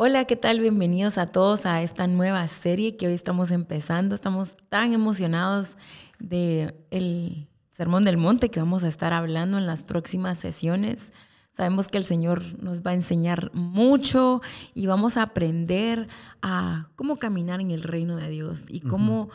Hola, ¿qué tal? Bienvenidos a todos a esta nueva serie que hoy estamos empezando. Estamos tan emocionados de el Sermón del Monte que vamos a estar hablando en las próximas sesiones. Sabemos que el Señor nos va a enseñar mucho y vamos a aprender a cómo caminar en el reino de Dios y cómo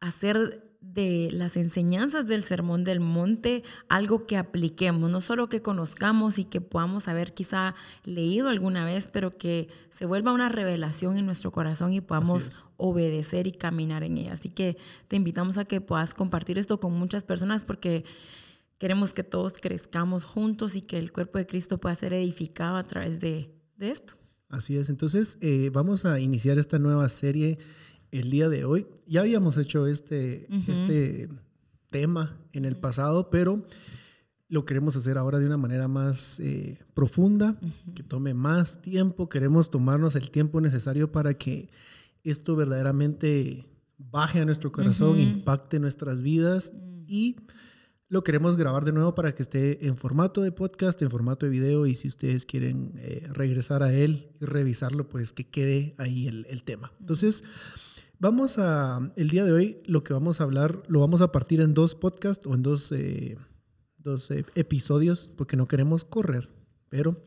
hacer de las enseñanzas del Sermón del Monte algo que apliquemos, no solo que conozcamos y que podamos haber quizá leído alguna vez, pero que se vuelva una revelación en nuestro corazón y podamos obedecer y caminar en ella. Así que te invitamos a que puedas compartir esto con muchas personas porque queremos que todos crezcamos juntos y que el cuerpo de Cristo pueda ser edificado a través de, esto. Así es, entonces eh, vamos a iniciar esta nueva serie el día de hoy. Ya habíamos hecho este, este tema en el pasado, pero lo queremos hacer ahora de una manera más eh, profunda, que tome más tiempo. Queremos tomarnos el tiempo necesario para que esto verdaderamente baje a nuestro corazón, impacte nuestras vidas mm. y lo queremos grabar de nuevo para que esté en formato de podcast, en formato de video y si ustedes quieren eh, regresar a él y revisarlo, pues que quede ahí el, el tema. Entonces, Vamos a, el día de hoy, lo que vamos a hablar, lo vamos a partir en dos podcasts o en dos, eh, dos eh, episodios, porque no queremos correr. Pero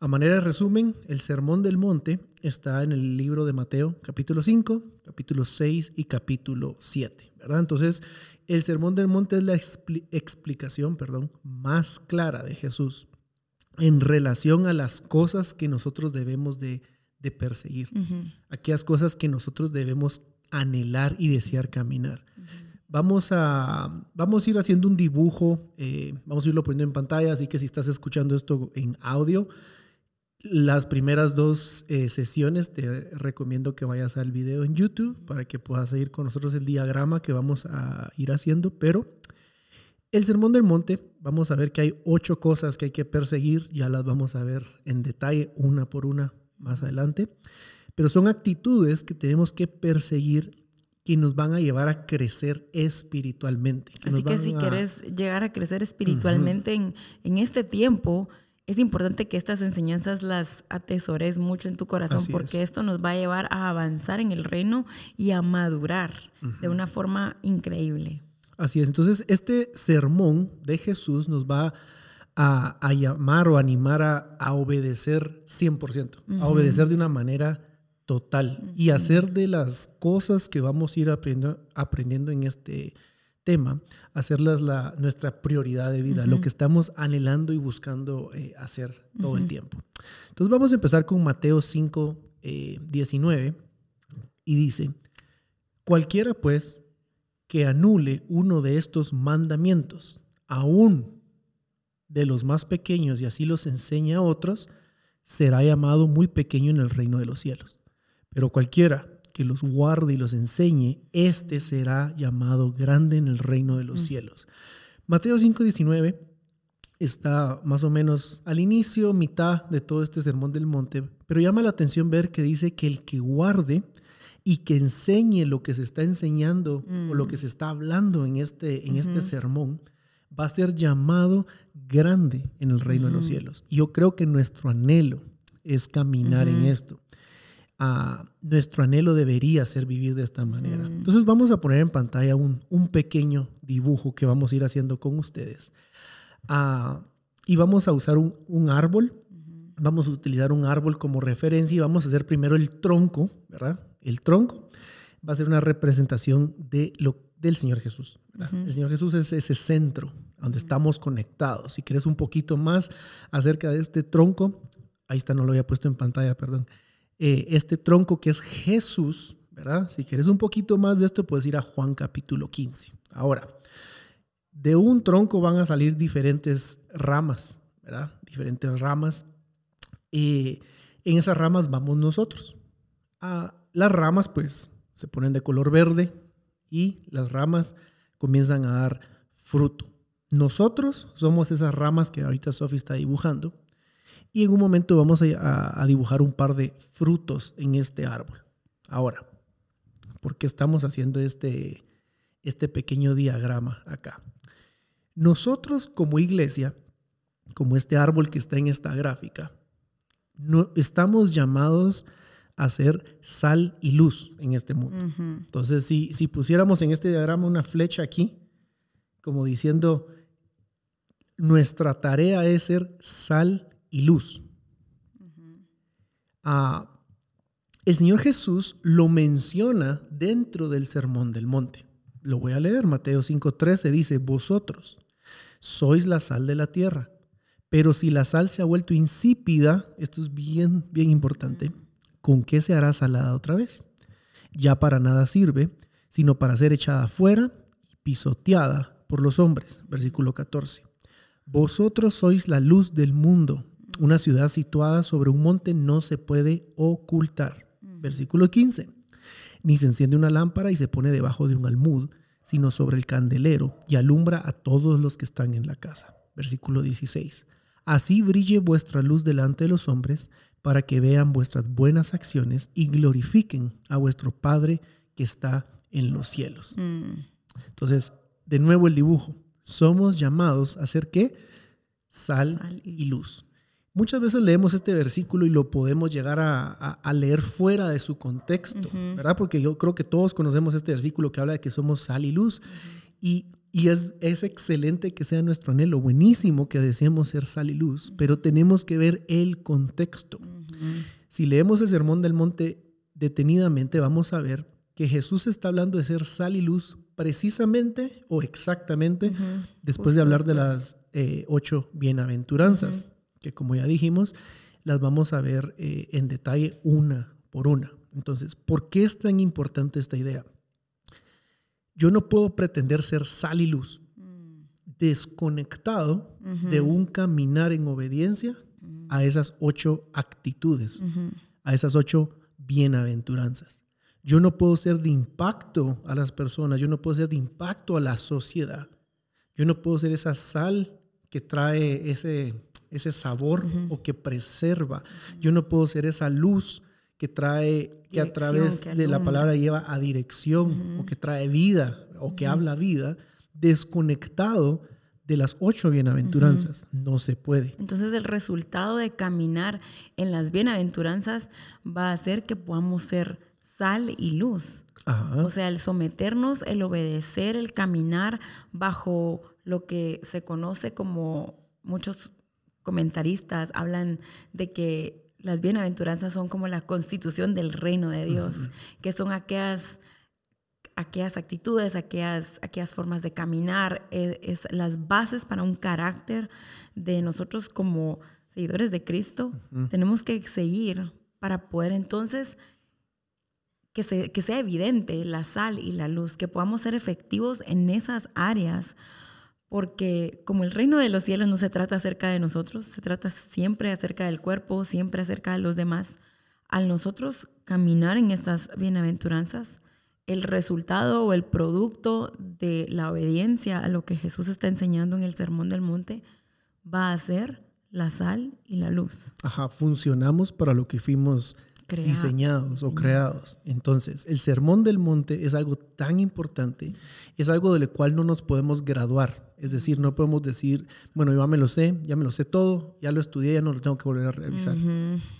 a manera de resumen, el Sermón del Monte está en el libro de Mateo, capítulo 5, capítulo 6 y capítulo 7, ¿verdad? Entonces, el Sermón del Monte es la explicación, perdón, más clara de Jesús en relación a las cosas que nosotros debemos de de perseguir, aquellas cosas que nosotros debemos anhelar y desear caminar. Vamos a, vamos a ir haciendo un dibujo, eh, vamos a irlo poniendo en pantalla, así que si estás escuchando esto en audio, las primeras dos eh, sesiones te recomiendo que vayas al video en YouTube para que puedas seguir con nosotros el diagrama que vamos a ir haciendo, pero el Sermón del Monte, vamos a ver que hay ocho cosas que hay que perseguir, ya las vamos a ver en detalle una por una más adelante, pero son actitudes que tenemos que perseguir que nos van a llevar a crecer espiritualmente. Así que si quieres llegar a crecer espiritualmente en, en, este tiempo, es importante que estas enseñanzas las atesores mucho en tu corazón porque esto nos va a llevar a avanzar en el reino y a madurar de una forma increíble. Así es, entonces este sermón de Jesús nos va a a, llamar o animar a, obedecer 100%, a obedecer de una manera total y hacer de las cosas que vamos a ir aprendiendo, aprendiendo en este tema, hacerlas la, nuestra prioridad de vida, lo que estamos anhelando y buscando eh, hacer todo el tiempo. Entonces vamos a empezar con Mateo 5, 19 eh, y dice, cualquiera pues que anule uno de estos mandamientos, aún de los más pequeños y así los enseña a otros, será llamado muy pequeño en el reino de los cielos. Pero cualquiera que los guarde y los enseñe, éste será llamado grande en el reino de los mm. cielos. Mateo 5:19 está más o menos al inicio, mitad de todo este sermón del monte, pero llama la atención ver que dice que el que guarde y que enseñe lo que se está enseñando o lo mm. que se está hablando en este, en este sermón, va a ser llamado grande en el reino de los cielos. Yo creo que nuestro anhelo es caminar en esto. Ah, nuestro anhelo debería ser vivir de esta manera. Entonces vamos a poner en pantalla un, pequeño dibujo que vamos a ir haciendo con ustedes. Ah, y vamos a usar un, un árbol. Vamos a utilizar un árbol como referencia y vamos a hacer primero el tronco, ¿verdad? El tronco va a ser una representación de lo, del Señor Jesús. El Señor Jesús es ese centro donde estamos conectados. Si quieres un poquito más acerca de este tronco, ahí está, no lo había puesto en pantalla, perdón. Eh, este tronco que es Jesús, ¿verdad? Si quieres un poquito más de esto, puedes ir a Juan capítulo 15. Ahora, de un tronco van a salir diferentes ramas, ¿verdad? Diferentes ramas. y en esas ramas vamos nosotros. Ah, las ramas, pues, se ponen de color verde y las ramas comienzan a dar fruto. Nosotros somos esas ramas que ahorita Sophie está dibujando y en un momento vamos a, dibujar un par de frutos en este árbol. Ahora, ¿por qué estamos haciendo este, este pequeño diagrama acá? Nosotros como iglesia, como este árbol que está en esta gráfica, no, estamos llamados a ser sal y luz en este mundo. Entonces, si, si pusiéramos en este diagrama una flecha aquí, como diciendo, nuestra tarea es ser sal y luz. Ah, el Señor Jesús lo menciona dentro del Sermón del Monte. Lo voy a leer, Mateo 5:13 dice, vosotros sois la sal de la tierra, pero si la sal se ha vuelto insípida, esto es bien, bien importante, ¿con qué se hará salada otra vez? Ya para nada sirve, sino para ser echada afuera y pisoteada por los hombres. Versículo 14. Vosotros sois la luz del mundo. Una ciudad situada sobre un monte no se puede ocultar. Versículo 15. Ni se enciende una lámpara y se pone debajo de un almud, sino sobre el candelero y alumbra a todos los que están en la casa. Versículo 16. Así brille vuestra luz delante de los hombres, para que vean vuestras buenas acciones y glorifiquen a vuestro Padre que está en los cielos. Mm. Entonces, de nuevo el dibujo somos llamados a ser qué? Sal, y luz. Muchas veces leemos este versículo y lo podemos llegar a, leer fuera de su contexto, ¿verdad? Porque yo creo que todos conocemos este versículo que habla de que somos sal y luz. Y, es, es, excelente que sea nuestro anhelo, buenísimo que deseemos ser sal y luz, pero tenemos que ver el contexto. Si leemos el Sermón del Monte detenidamente, vamos a ver que Jesús está hablando de ser sal y luz precisamente o exactamente después de hablar de las eh, ocho bienaventuranzas, que como ya dijimos, las vamos a ver eh, en detalle una por una. Entonces, ¿por qué es tan importante esta idea? Yo no puedo pretender ser sal y luz mm. desconectado de un caminar en obediencia a esas ocho actitudes, a esas ocho bienaventuranzas. Yo no puedo ser de impacto a las personas, yo no puedo ser de impacto a la sociedad. Yo no puedo ser esa sal que trae ese, ese sabor o que preserva. Yo no puedo ser esa luz que trae, que a través de la palabra lleva a dirección o que trae vida o que habla vida, desconectado de las ocho bienaventuranzas. No se puede. Entonces el resultado de caminar en las bienaventuranzas va a hacer que podamos ser sal y luz. O sea, el someternos, el obedecer, el caminar bajo lo que se conoce como muchos comentaristas hablan de que las bienaventuranzas son como la constitución del reino de Dios, que son aquellas, aquellas actitudes, aquellas, aquellas formas de caminar, e, es, las bases para un carácter de nosotros como seguidores de Cristo. Tenemos que seguir para poder entonces que, sea evidente la sal y la luz, que podamos ser efectivos en esas áreas, porque como el reino de los cielos no se trata acerca de nosotros, se trata siempre acerca del cuerpo, siempre acerca de los demás. Al nosotros caminar en estas bienaventuranzas, el resultado o el producto de la obediencia a lo que Jesús está enseñando en el Sermón del Monte va a ser la sal y la luz. Ajá, funcionamos para lo que fuimos diseñados o creados. Entonces, el sermón del monte es algo tan importante, es algo del cual no nos podemos graduar. Es decir, no podemos decir, bueno, yo ya me lo sé, ya me lo sé todo, ya lo estudié, ya no lo tengo que volver a revisar.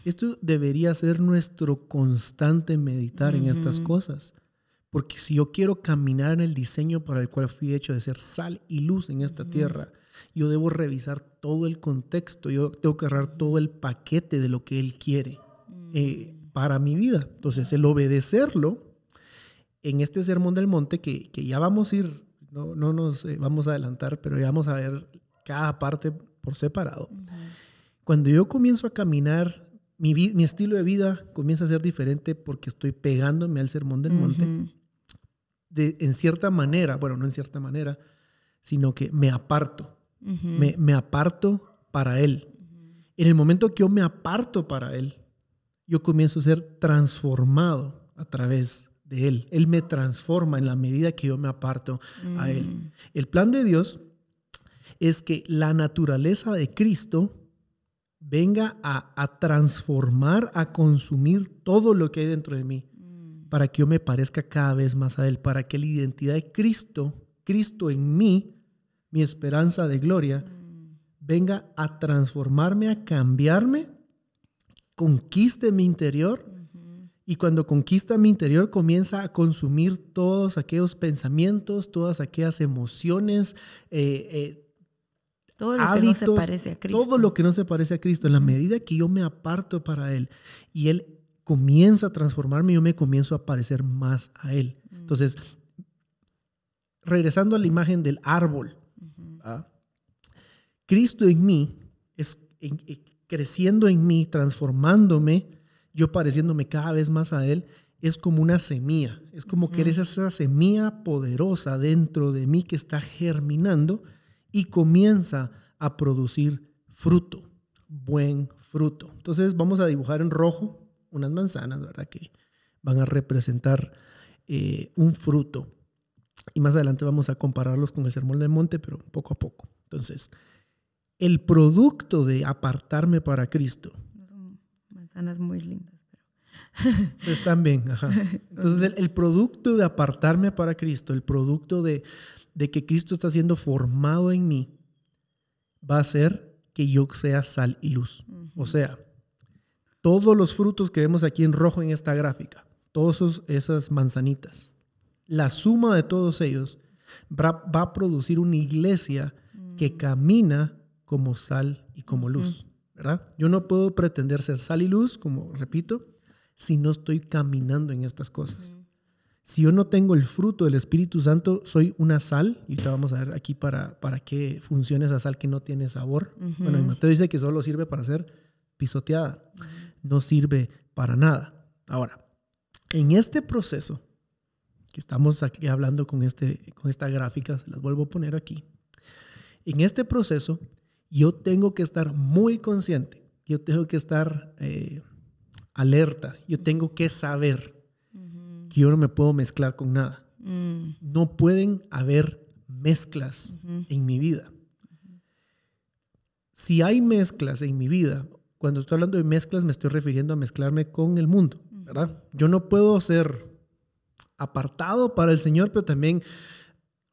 Esto debería ser nuestro constante meditar en estas cosas. Porque si yo quiero caminar en el diseño para el cual fui hecho de ser sal y luz en esta tierra, yo debo revisar todo el contexto, yo tengo que agarrar todo el paquete de lo que Él quiere. Eh, para mi vida. Entonces, el obedecerlo en este sermón del monte, que, que ya vamos a ir, no, no nos eh, vamos a adelantar, pero ya vamos a ver cada parte por separado. Cuando yo comienzo a caminar, mi, mi, estilo de vida comienza a ser diferente porque estoy pegándome al sermón del monte. de, en cierta manera, bueno, no en cierta manera, sino que me aparto. me, me aparto para Él. En el momento que yo me aparto para Él, yo comienzo a ser transformado a través de Él. Él me transforma en la medida que yo me aparto a Él. Mm. El plan de Dios es que la naturaleza de Cristo venga a, transformar, a consumir todo lo que hay dentro de mí, mm. para que yo me parezca cada vez más a Él, para que la identidad de Cristo, Cristo en mí, mi esperanza de gloria, mm. venga a transformarme, a cambiarme conquiste mi interior y cuando conquista mi interior comienza a consumir todos aquellos pensamientos, todas aquellas emociones, eh, eh, todo lo que no se parece a Cristo. Todo lo que no se parece a Cristo. En la medida que yo me aparto para Él y Él comienza a transformarme, yo me comienzo a parecer más a Él. Entonces, regresando a la imagen del árbol, Cristo en mí es creciendo en mí, transformándome, yo pareciéndome cada vez más a Él, es como una semilla. Es como que eres esa semilla poderosa dentro de mí que está germinando y comienza a producir fruto, buen fruto. Entonces vamos a dibujar en rojo unas manzanas, ¿verdad? Que van a representar eh, un fruto. Y más adelante vamos a compararlos con el sermón del monte, pero poco a poco. Entonces, el producto de apartarme para Cristo. Son manzanas muy lindas. Pero... Están bien, ajá. Entonces, el, producto de apartarme para Cristo, el producto de, de que Cristo está siendo formado en mí, va a ser que yo sea sal y luz. O sea, todos los frutos que vemos aquí en rojo en esta gráfica, todas esas manzanitas, la suma de todos ellos va, a producir una iglesia que mm. camina como sal y como luz, ¿verdad? Yo no puedo pretender ser sal y luz, como repito, si no estoy caminando en estas cosas. Si yo no tengo el fruto del Espíritu Santo, soy una sal, y te vamos a ver aquí para, para qué funciona esa sal que no tiene sabor. Bueno, Mateo dice que solo sirve para ser pisoteada, no sirve para nada. Ahora, en este proceso, que estamos aquí hablando con, este, con esta gráfica, se las vuelvo a poner aquí, en este proceso yo tengo que estar muy consciente, yo tengo que estar eh, alerta, yo tengo que saber que yo no me puedo mezclar con nada. Mm. No pueden haber mezclas en mi vida. Si hay mezclas en mi vida, cuando estoy hablando de mezclas me estoy refiriendo a mezclarme con el mundo, ¿verdad? Yo no puedo ser apartado para el Señor, pero también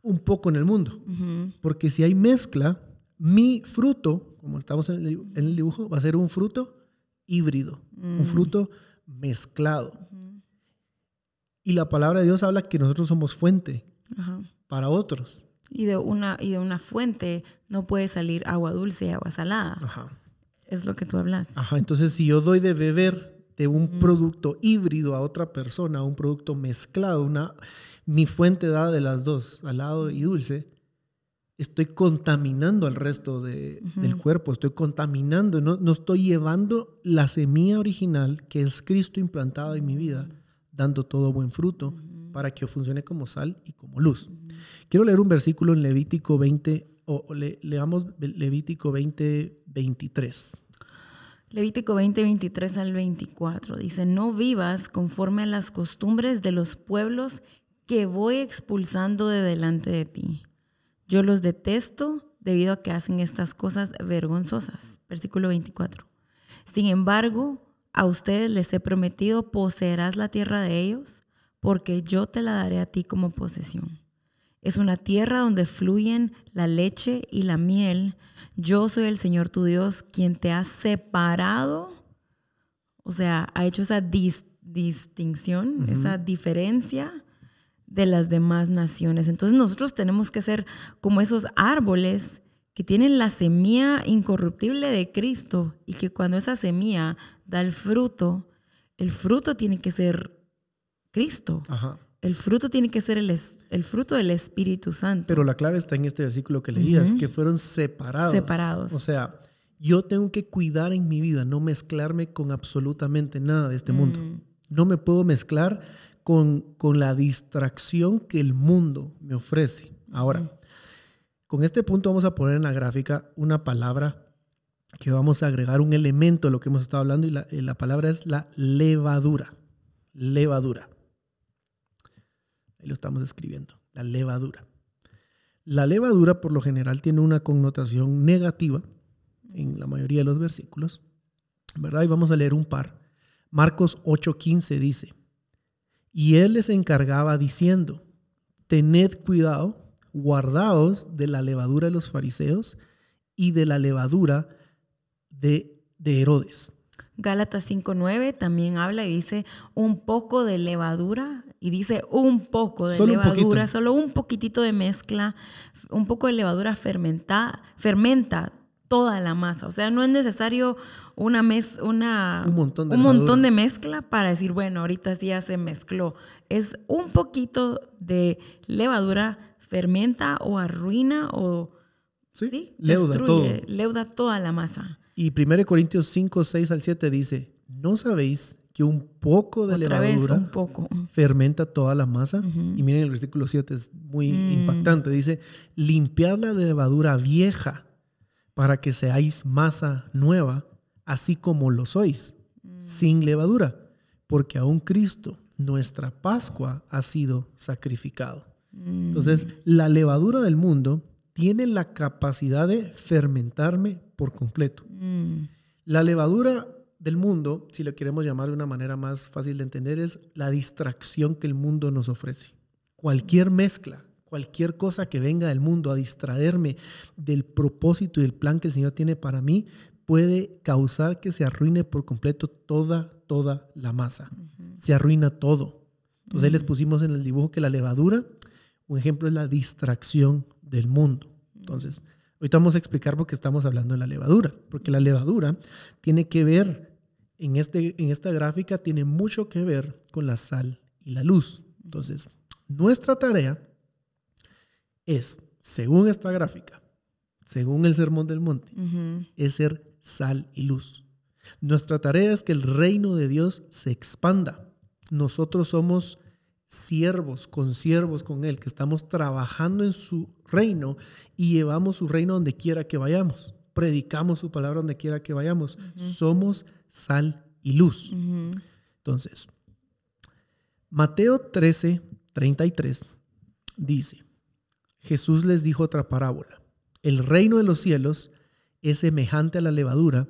un poco en el mundo. Porque si hay mezcla, mi fruto, como estamos en el, dibujo, va a ser un fruto híbrido, un mm. fruto mezclado. Y la palabra de Dios habla que nosotros somos fuente para otros. Y de, una, y de una fuente no puede salir agua dulce y agua salada. Es lo que tú hablas. Ajá, entonces si yo doy de beber de un producto híbrido a otra persona, un producto mezclado, una, mi fuente da de las dos, salado y dulce, estoy contaminando al resto de, del cuerpo, estoy contaminando, no, no, estoy llevando la semilla original que es Cristo implantado en mi vida, dando todo buen fruto para que funcione como sal y como luz. Quiero leer un versículo en Levítico 20, o le, leamos Levítico 20, 23. Levítico 20, 23 al 24 dice, no vivas conforme a las costumbres de los pueblos que voy expulsando de delante de ti yo los detesto debido a que hacen estas cosas vergonzosas. Versículo 24. Sin embargo, a ustedes les he prometido, poseerás la tierra de ellos, porque yo te la daré a ti como posesión. Es una tierra donde fluyen la leche y la miel. Yo soy el Señor tu Dios, quien te ha separado, o sea, ha hecho esa distinción, esa diferencia de las demás naciones. Entonces nosotros tenemos que ser como esos árboles que tienen la semilla incorruptible de Cristo y que cuando esa semilla da el fruto, el fruto tiene que ser Cristo. El fruto tiene que ser el, el, fruto del Espíritu Santo. Pero la clave está en este versículo que leías, que fueron separados. Separados. O sea, yo tengo que cuidar en mi vida, no mezclarme con absolutamente nada de este mundo. Mm. No me puedo mezclar con, la distracción que el mundo me ofrece. Ahora, con este punto vamos a poner en la gráfica una palabra que vamos a agregar un elemento a lo que hemos estado hablando y la, la palabra es la levadura. Levadura. Ahí lo estamos escribiendo, la levadura. La levadura por lo general tiene una connotación negativa en la mayoría de los versículos, ¿verdad? Y vamos a leer un par. Marcos 8:15 dice, y él les encargaba diciendo, tened cuidado, guardaos de la levadura de los fariseos y de la levadura de, Herodes. Gálatas 5.9 también habla y dice un poco de levadura y dice un poco de levadura, solo un poquitito de mezcla, un poco de levadura fermenta, fermenta toda la masa. O sea, no es necesario una, mes, una un, montón de, un montón de mezcla para decir, bueno, ahorita sí ya se mezcló. Es un poquito de levadura fermenta o arruina o sí, leuda, destruye, leuda toda la masa. Y 1 Corintios 5, 6 al 7 dice, ¿no sabéis que un poco de levadura un poco. fermenta toda la masa? Y miren el versículo 7, es muy mm. impactante. Dice, limpiad la levadura vieja para que seáis masa nueva, así como lo sois, mm. sin levadura, porque aún Cristo, nuestra Pascua, ha sido sacrificado. Mm. Entonces, la levadura del mundo tiene la capacidad de fermentarme por completo. Mm. La levadura del mundo, si lo queremos llamar de una manera más fácil de entender, es la distracción que el mundo nos ofrece. Cualquier mezcla, cualquier cosa que venga del mundo a distraerme del propósito y del plan que el Señor tiene para mí, puede causar que se arruine por completo toda, toda la masa. Se arruina todo. Entonces ahí les pusimos en el dibujo que la levadura, un ejemplo es la distracción del mundo. Entonces, ahorita vamos a explicar por qué estamos hablando de la levadura, porque la levadura tiene que ver, en, este, en esta gráfica, tiene mucho que ver con la sal y la luz. Entonces, nuestra tarea es, según esta gráfica, según el Sermón del Monte, es ser sal y luz. Nuestra tarea es que el reino de Dios se expanda. Nosotros somos siervos, consiervos con Él, que estamos trabajando en su reino y llevamos su reino donde quiera que vayamos. Predicamos su palabra donde quiera que vayamos. Somos sal y luz. Entonces, Mateo 13, 33 dice, Jesús les dijo otra parábola. El reino de los cielos es semejante a la levadura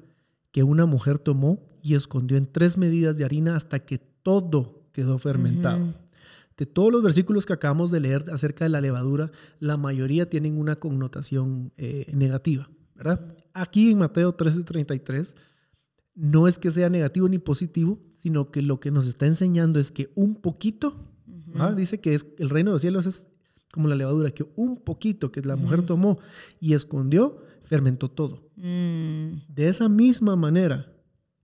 que una mujer tomó y escondió en tres medidas de harina hasta que todo quedó fermentado. De todos los versículos que acabamos de leer acerca de la levadura, la mayoría tienen una connotación eh, negativa, ¿verdad? Aquí en Mateo 13:33 no es que sea negativo ni positivo, sino que lo que nos está enseñando es que un poquito, dice que es, el reino de los cielos es como la levadura, que un poquito que la mujer tomó y escondió, fermentó todo. Mm. De esa misma manera,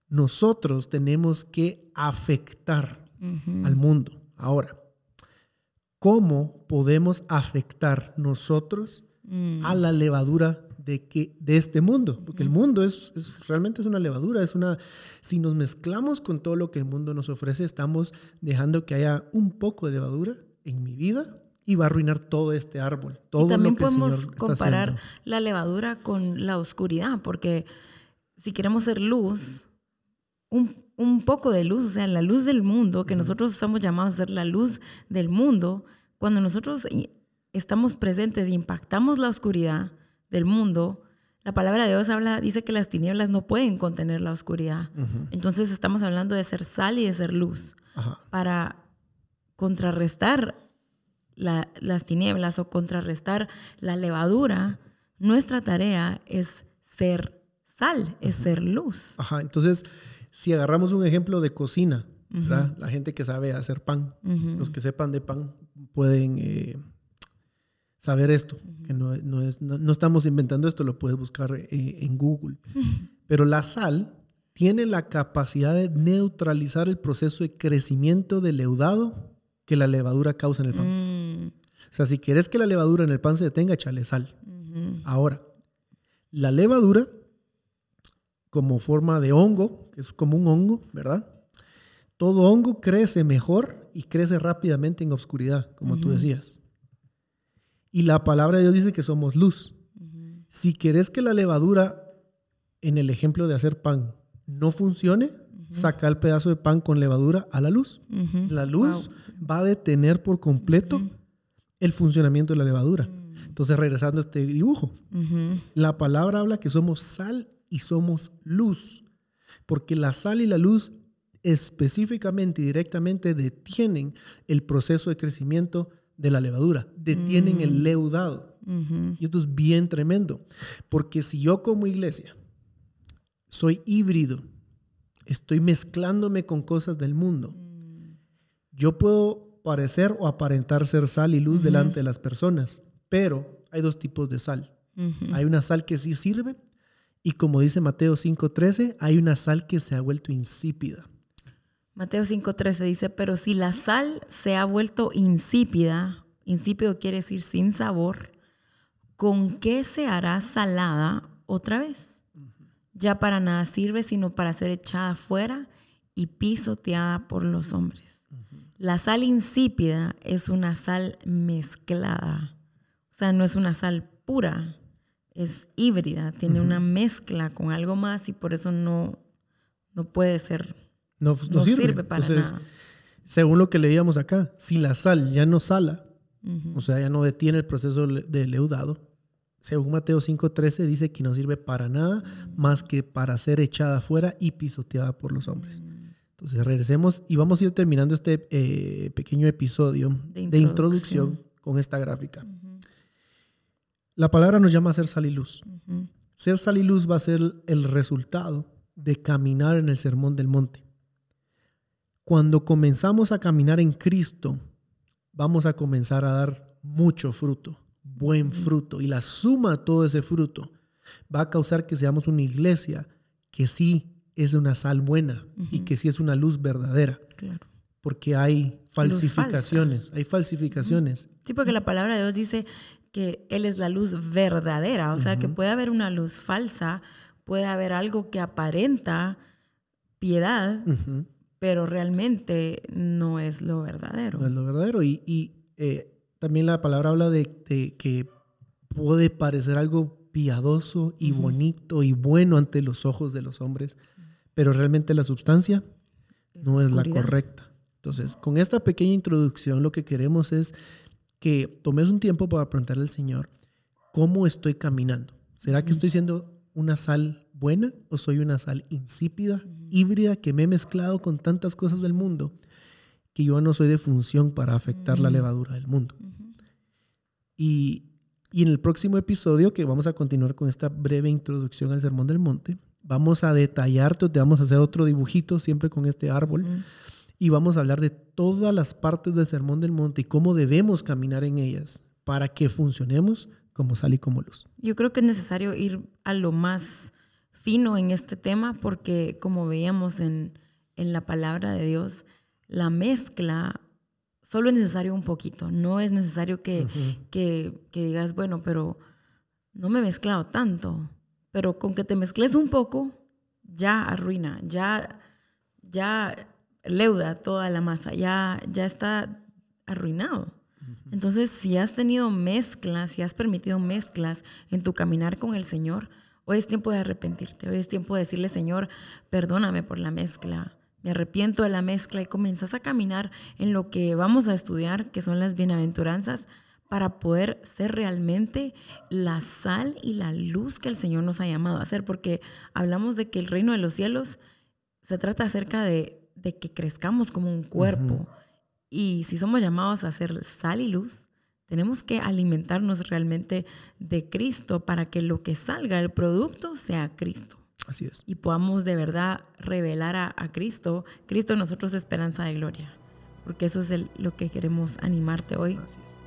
nosotros tenemos que afectar al mundo. Ahora, cómo podemos afectar nosotros mm. a la levadura de, que, de este mundo, porque el mundo es, realmente es una levadura, es una, si nos mezclamos con todo lo que el mundo nos ofrece, estamos dejando que haya un poco de levadura en mi vida y va a arruinar todo este árbol, todo también lo que podemos el Señor comparar la levadura con la oscuridad, porque si queremos ser luz, un, un poco de luz, o sea, la luz del mundo, que nosotros estamos llamados a ser la luz del mundo, cuando nosotros estamos presentes y impactamos la oscuridad del mundo, la palabra de Dios habla, dice que las tinieblas no pueden contener la oscuridad. Entonces estamos hablando de ser sal y de ser luz para contrarrestar las tinieblas o contrarrestar la levadura. Nuestra tarea es ser sal, es ser luz. Ajá, entonces si agarramos un ejemplo de cocina, la gente que sabe hacer pan, los que sepan de pan pueden eh, saber esto, que no, es, no, estamos inventando esto, lo puedes buscar eh, en Google. Pero la sal tiene la capacidad de neutralizar el proceso de crecimiento del leudado que la levadura causa en el pan. O sea, si quieres que la levadura en el pan se detenga, échale sal. Ahora, la levadura como forma de hongo, que es como un hongo, ¿verdad? Todo hongo crece mejor y crece rápidamente en obscuridad, como tú decías. Y la palabra de Dios dice que somos luz. Si querés que la levadura, en el ejemplo de hacer pan, no funcione, saca el pedazo de pan con levadura a la luz. La luz va a detener por completo el funcionamiento de la levadura. Mm. Entonces, regresando a este dibujo, la palabra habla que somos sal y somos luz, porque la sal y la luz específicamente y directamente detienen el proceso de crecimiento de la levadura, detienen el mm. leudado. Y esto es bien tremendo, porque si yo como iglesia soy híbrido estoy mezclándome con cosas del mundo. Yo puedo parecer o aparentar ser sal y luz delante de las personas, pero hay dos tipos de sal. Hay una sal que sí sirve y como dice Mateo 5:13, hay una sal que se ha vuelto insípida. Mateo 5:13 dice, pero si la sal se ha vuelto insípida, insípido quiere decir sin sabor, ¿con qué se hará salada otra vez? Ya para nada sirve sino para ser echada fuera y pisoteada por los hombres. La sal insípida es una sal mezclada, o sea, no es una sal pura, es híbrida, tiene una mezcla con algo más y por eso no, no puede ser no, sirve. para Entonces, nada. Según lo que leíamos acá, si la sal ya no sala, o sea, ya no detiene el proceso de leudado, según Mateo 5:13 dice que no sirve para nada más que para ser echada afuera y pisoteada por los hombres. Entonces regresemos y vamos a ir terminando este eh, pequeño episodio de introducción. con esta gráfica. La palabra nos llama a ser sal y luz. Ser sal y luz va a ser el resultado de caminar en el sermón del monte. Cuando comenzamos a caminar en Cristo, vamos a comenzar a dar mucho fruto, buen fruto. Y la suma de todo ese fruto va a causar que seamos una iglesia que sí es una sal buena y que sí es una luz verdadera. Claro. Porque hay falsificaciones, hay falsificaciones. Sí, porque la palabra de Dios dice que Él es la luz verdadera, o sea que puede haber una luz falsa, puede haber algo que aparenta piedad, pero realmente no es lo verdadero. No es lo verdadero. Y, eh, también la palabra habla de, que puede parecer algo piadoso y bonito y bueno ante los ojos de los hombres, pero realmente la sustancia no es la correcta. Entonces, con esta pequeña introducción, lo que queremos es que tomes un tiempo para preguntarle al Señor, ¿cómo estoy caminando? ¿Será que estoy siendo una sal buena o soy una sal insípida, híbrida, que me he mezclado con tantas cosas del mundo que yo no soy de función para afectar la levadura del mundo? y, y, en el próximo episodio, que vamos a continuar con esta breve introducción al Sermón del Monte, vamos a detallarte, te vamos a hacer otro dibujito siempre con este árbol. Y vamos a hablar de todas las partes del Sermón del Monte y cómo debemos caminar en ellas para que funcionemos como sal y como luz. Yo creo que es necesario ir a lo más fino en este tema porque como veíamos en, en la palabra de Dios, la mezcla solo es necesario un poquito, no es necesario que, que, que, digas, bueno, pero no me he mezclado tanto, pero con que te mezcles un poco, ya arruina, ya, ya leuda toda la masa, ya, ya está arruinado. Entonces, si has tenido mezclas, si has permitido mezclas en tu caminar con el Señor, hoy es tiempo de arrepentirte, hoy es tiempo de decirle, Señor, perdóname por la mezcla, me arrepiento de la mezcla y comienzas a caminar en lo que vamos a estudiar, que son las bienaventuranzas, para poder ser realmente la sal y la luz que el Señor nos ha llamado a ser, porque hablamos de que el reino de los cielos se trata acerca de, de que crezcamos como un cuerpo. Y si somos llamados a ser sal y luz, tenemos que alimentarnos realmente de Cristo para que lo que salga, el producto, sea Cristo. Así es. Y podamos de verdad revelar a, Cristo, Cristo nosotros esperanza de gloria. Porque eso es lo que queremos animarte hoy. Así es